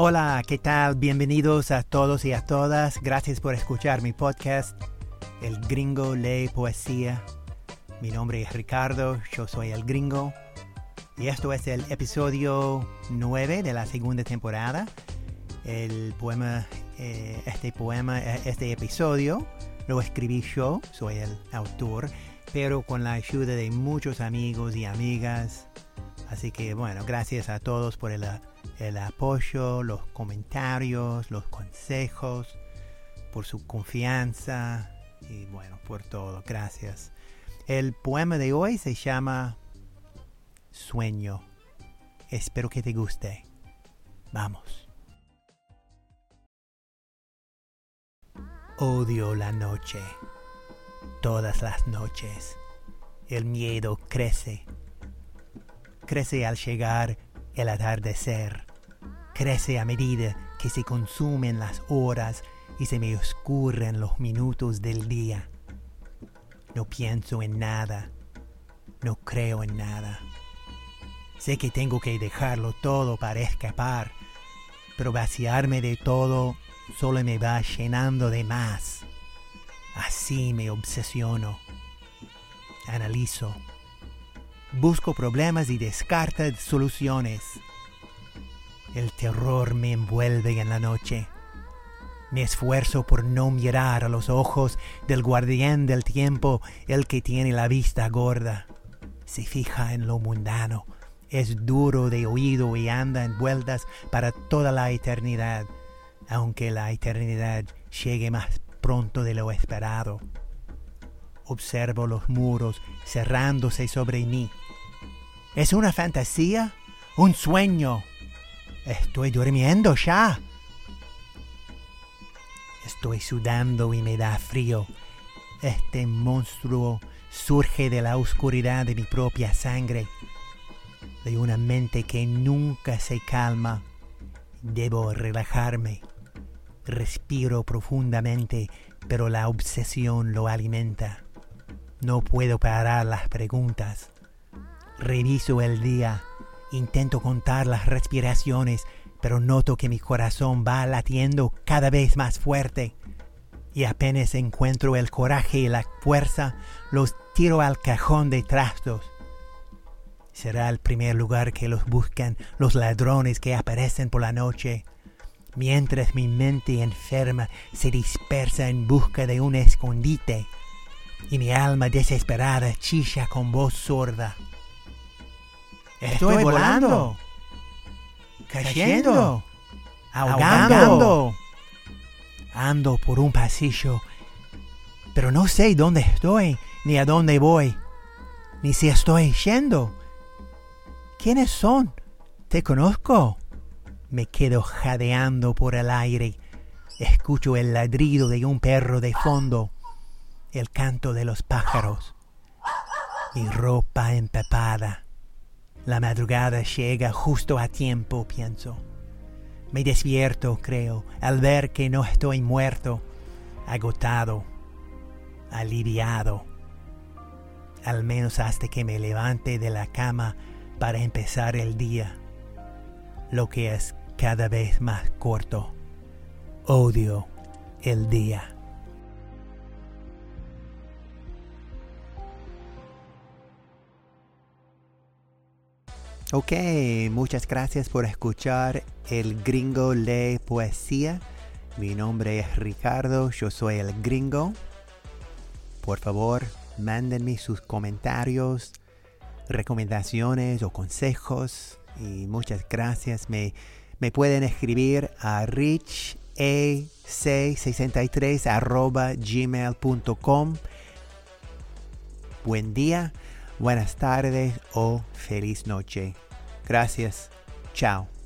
Hola, ¿qué tal? Bienvenidos a todos y a todas. Gracias por escuchar mi podcast, El Gringo Lee Poesía. Mi nombre es Ricardo, yo soy el Gringo. Y esto es el episodio 9 de la segunda temporada. El poema, eh, este poema, eh, este episodio lo escribí yo, soy el autor, pero con la ayuda de muchos amigos y amigas. Así que bueno, gracias a todos por el, el apoyo, los comentarios, los consejos, por su confianza y bueno, por todo. Gracias. El poema de hoy se llama Sueño. Espero que te guste. Vamos. Odio la noche. Todas las noches. El miedo crece. Crece al llegar el atardecer. Crece a medida que se consumen las horas y se me oscurren los minutos del día. No pienso en nada. No creo en nada. Sé que tengo que dejarlo todo para escapar, pero vaciarme de todo solo me va llenando de más. Así me obsesiono. Analizo. Busco problemas y descarto soluciones. El terror me envuelve en la noche. Me esfuerzo por no mirar a los ojos del guardián del tiempo, el que tiene la vista gorda. Se fija en lo mundano, es duro de oído y anda en vueltas para toda la eternidad aunque la eternidad llegue más pronto de lo esperado. Observo los muros cerrándose sobre mí. ¿Es una fantasía? ¿Un sueño? Estoy durmiendo ya. Estoy sudando y me da frío. Este monstruo surge de la oscuridad de mi propia sangre, de una mente que nunca se calma. Debo relajarme. Respiro profundamente, pero la obsesión lo alimenta. No puedo parar las preguntas. Reviso el día, intento contar las respiraciones, pero noto que mi corazón va latiendo cada vez más fuerte. Y apenas encuentro el coraje y la fuerza, los tiro al cajón de trastos. Será el primer lugar que los buscan los ladrones que aparecen por la noche mientras mi mente enferma se dispersa en busca de un escondite y mi alma desesperada chilla con voz sorda. Estoy, volando, cayendo, ahogando. Ando por un pasillo, pero no sé dónde estoy ni a dónde voy, ni si estoy yendo. ¿Quiénes son? ¿Te conozco? Me quedo jadeando por el aire. Escucho el ladrido de un perro de fondo, el canto de los pájaros, mi ropa empapada. La madrugada llega justo a tiempo, pienso. Me despierto, creo, al ver que no estoy muerto, agotado, aliviado, al menos hasta que me levante de la cama para empezar el día, lo que es cada vez más corto. Odio el día. Ok, muchas gracias por escuchar El Gringo Lee Poesía. Mi nombre es Ricardo, yo soy el Gringo. Por favor, mándenme sus comentarios, recomendaciones o consejos. Y muchas gracias. Me, me pueden escribir a richac63 gmail.com. Buen día, buenas tardes o feliz noche. Gracias. Chao.